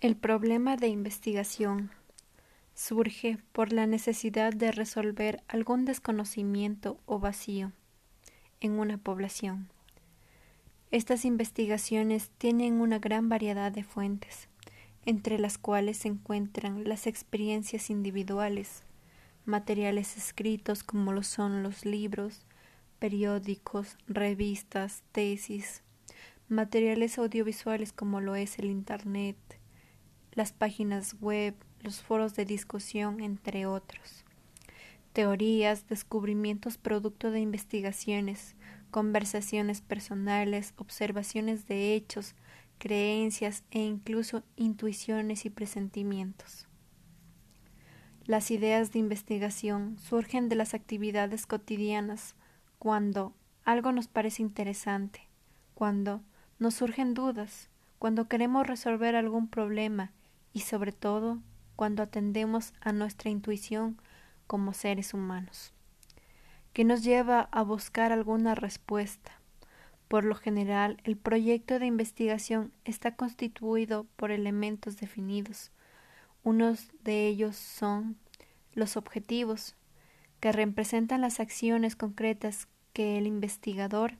El problema de investigación surge por la necesidad de resolver algún desconocimiento o vacío en una población. Estas investigaciones tienen una gran variedad de fuentes, entre las cuales se encuentran las experiencias individuales, materiales escritos como lo son los libros, periódicos, revistas, tesis, materiales audiovisuales como lo es el Internet, las páginas web, los foros de discusión, entre otros. Teorías, descubrimientos producto de investigaciones, conversaciones personales, observaciones de hechos, creencias e incluso intuiciones y presentimientos. Las ideas de investigación surgen de las actividades cotidianas cuando algo nos parece interesante, cuando nos surgen dudas, cuando queremos resolver algún problema y sobre todo cuando atendemos a nuestra intuición como seres humanos, que nos lleva a buscar alguna respuesta. Por lo general, el proyecto de investigación está constituido por elementos definidos. Unos de ellos son los objetivos, que representan las acciones concretas que el investigador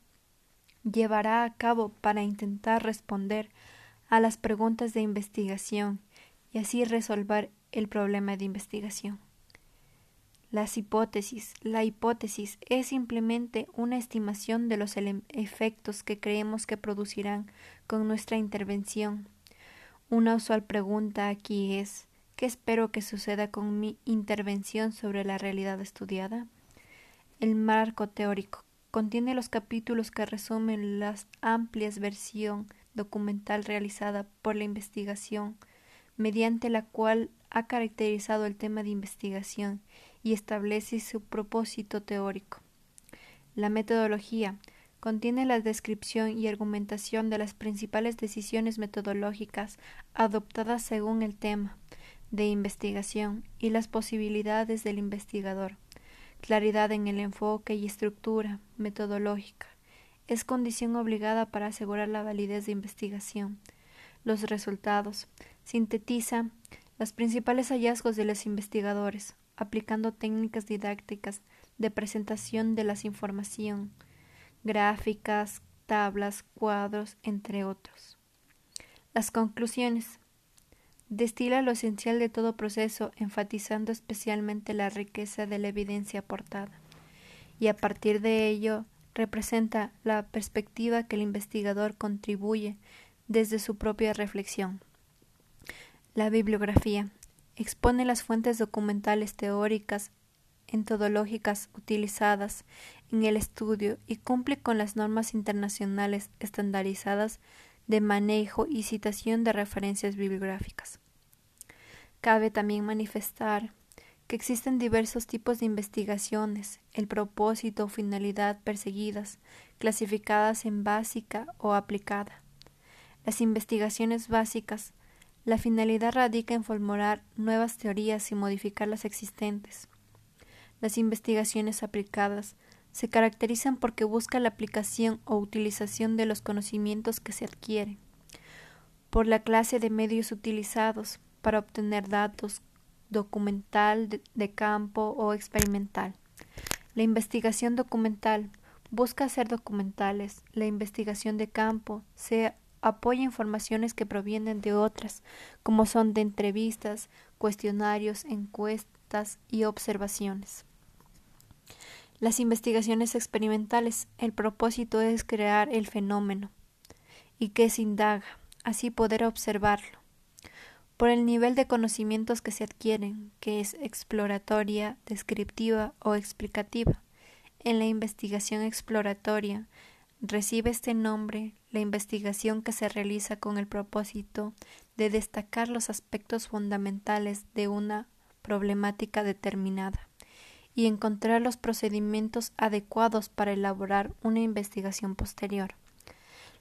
llevará a cabo para intentar responder a las preguntas de investigación y así resolver el problema de investigación. Las hipótesis. La hipótesis es simplemente una estimación de los efectos que creemos que producirán con nuestra intervención. Una usual pregunta aquí es ¿qué espero que suceda con mi intervención sobre la realidad estudiada? El marco teórico contiene los capítulos que resumen la amplia versión documental realizada por la investigación mediante la cual ha caracterizado el tema de investigación y establece su propósito teórico. La metodología contiene la descripción y argumentación de las principales decisiones metodológicas adoptadas según el tema de investigación y las posibilidades del investigador. Claridad en el enfoque y estructura metodológica es condición obligada para asegurar la validez de investigación. Los resultados sintetiza los principales hallazgos de los investigadores, aplicando técnicas didácticas de presentación de la información, gráficas, tablas, cuadros, entre otros. Las conclusiones. Destila lo esencial de todo proceso, enfatizando especialmente la riqueza de la evidencia aportada, y a partir de ello representa la perspectiva que el investigador contribuye desde su propia reflexión. La bibliografía expone las fuentes documentales teóricas entodológicas utilizadas en el estudio y cumple con las normas internacionales estandarizadas de manejo y citación de referencias bibliográficas. Cabe también manifestar que existen diversos tipos de investigaciones, el propósito o finalidad perseguidas, clasificadas en básica o aplicada. Las investigaciones básicas la finalidad radica en formular nuevas teorías y modificar las existentes. Las investigaciones aplicadas se caracterizan porque buscan la aplicación o utilización de los conocimientos que se adquieren, por la clase de medios utilizados para obtener datos documental, de, campo o experimental. La investigación documental busca ser documentales. La investigación de campo se apoya informaciones que provienen de otras, como son de entrevistas, cuestionarios, encuestas y observaciones. Las investigaciones experimentales, el propósito es crear el fenómeno y que se indaga, así poder observarlo. Por el nivel de conocimientos que se adquieren, que es exploratoria, descriptiva o explicativa. En la investigación exploratoria recibe este nombre la investigación que se realiza con el propósito de destacar los aspectos fundamentales de una problemática determinada y encontrar los procedimientos adecuados para elaborar una investigación posterior.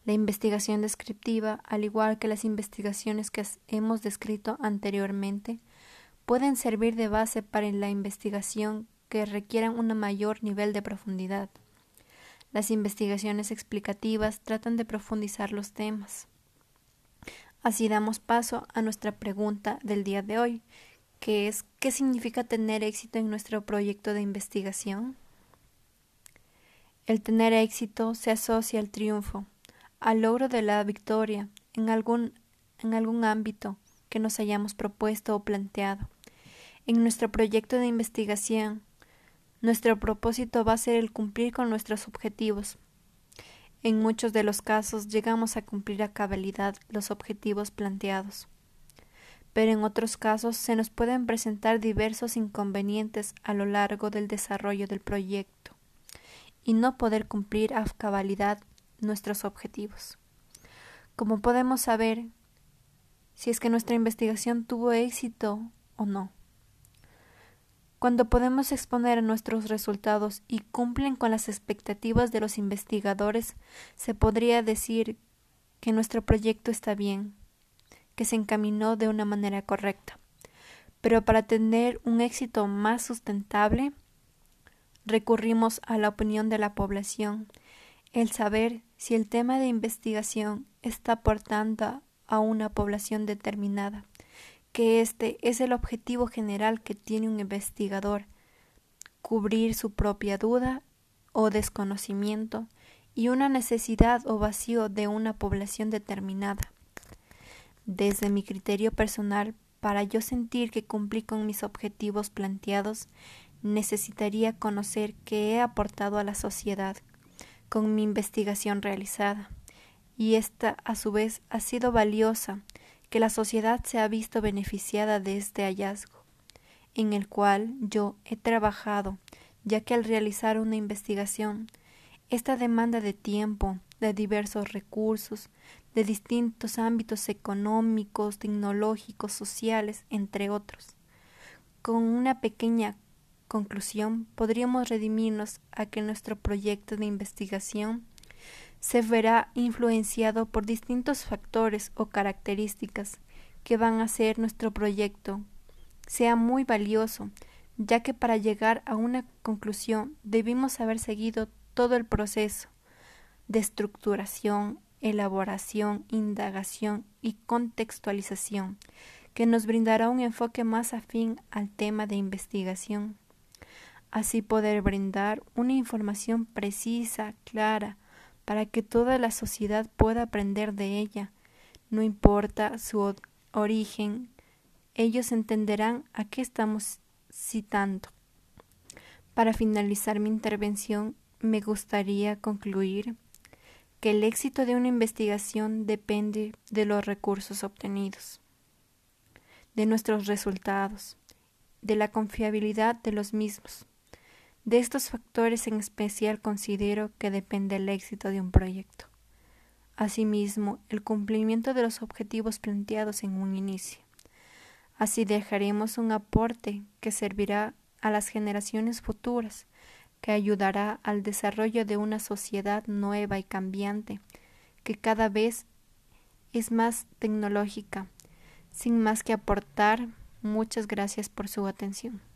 La investigación descriptiva, al igual que las investigaciones que hemos descrito anteriormente, pueden servir de base para la investigación que requieran un mayor nivel de profundidad. Las investigaciones explicativas tratan de profundizar los temas, Así damos paso a nuestra pregunta del día de hoy, que es ¿qué significa tener éxito en nuestro proyecto de investigación? El tener éxito se asocia al triunfo, al logro de la victoria en algún, en algún ámbito que nos hayamos propuesto o planteado. En nuestro proyecto de investigación, nuestro propósito va a ser el cumplir con nuestros objetivos. En muchos de los casos llegamos a cumplir a cabalidad los objetivos planteados, pero en otros casos se nos pueden presentar diversos inconvenientes a lo largo del desarrollo del proyecto y no poder cumplir a cabalidad nuestros objetivos. Como podemos saber si es que nuestra investigación tuvo éxito o no. Cuando podemos exponer nuestros resultados y cumplen con las expectativas de los investigadores, se podría decir que nuestro proyecto está bien, que se encaminó de una manera correcta. Pero para tener un éxito más sustentable, recurrimos a la opinión de la población, el saber si el tema de investigación está aportando a una población determinada que este es el objetivo general que tiene un investigador, cubrir su propia duda o desconocimiento y una necesidad o vacío de una población determinada. Desde mi criterio personal, para yo sentir que cumplí con mis objetivos planteados, necesitaría conocer qué he aportado a la sociedad con mi investigación realizada, y esta a su vez ha sido valiosa que la sociedad se ha visto beneficiada de este hallazgo, en el cual yo he trabajado, ya que al realizar una investigación, esta demanda de tiempo, de diversos recursos, de distintos ámbitos económicos, tecnológicos, sociales, entre otros. Con una pequeña conclusión podríamos redimirnos a que nuestro proyecto de investigación se verá influenciado por distintos factores o características que van a hacer nuestro proyecto sea muy valioso, ya que para llegar a una conclusión debimos haber seguido todo el proceso de estructuración, elaboración, indagación y contextualización, que nos brindará un enfoque más afín al tema de investigación. Así poder brindar una información precisa, clara, para que toda la sociedad pueda aprender de ella. No importa su origen, ellos entenderán a qué estamos citando. Para finalizar mi intervención, me gustaría concluir que el éxito de una investigación depende de los recursos obtenidos, de nuestros resultados, de la confiabilidad de los mismos. De estos factores en especial considero que depende el éxito de un proyecto. Asimismo, el cumplimiento de los objetivos planteados en un inicio. Así dejaremos un aporte que servirá a las generaciones futuras, que ayudará al desarrollo de una sociedad nueva y cambiante, que cada vez es más tecnológica. Sin más que aportar, muchas gracias por su atención.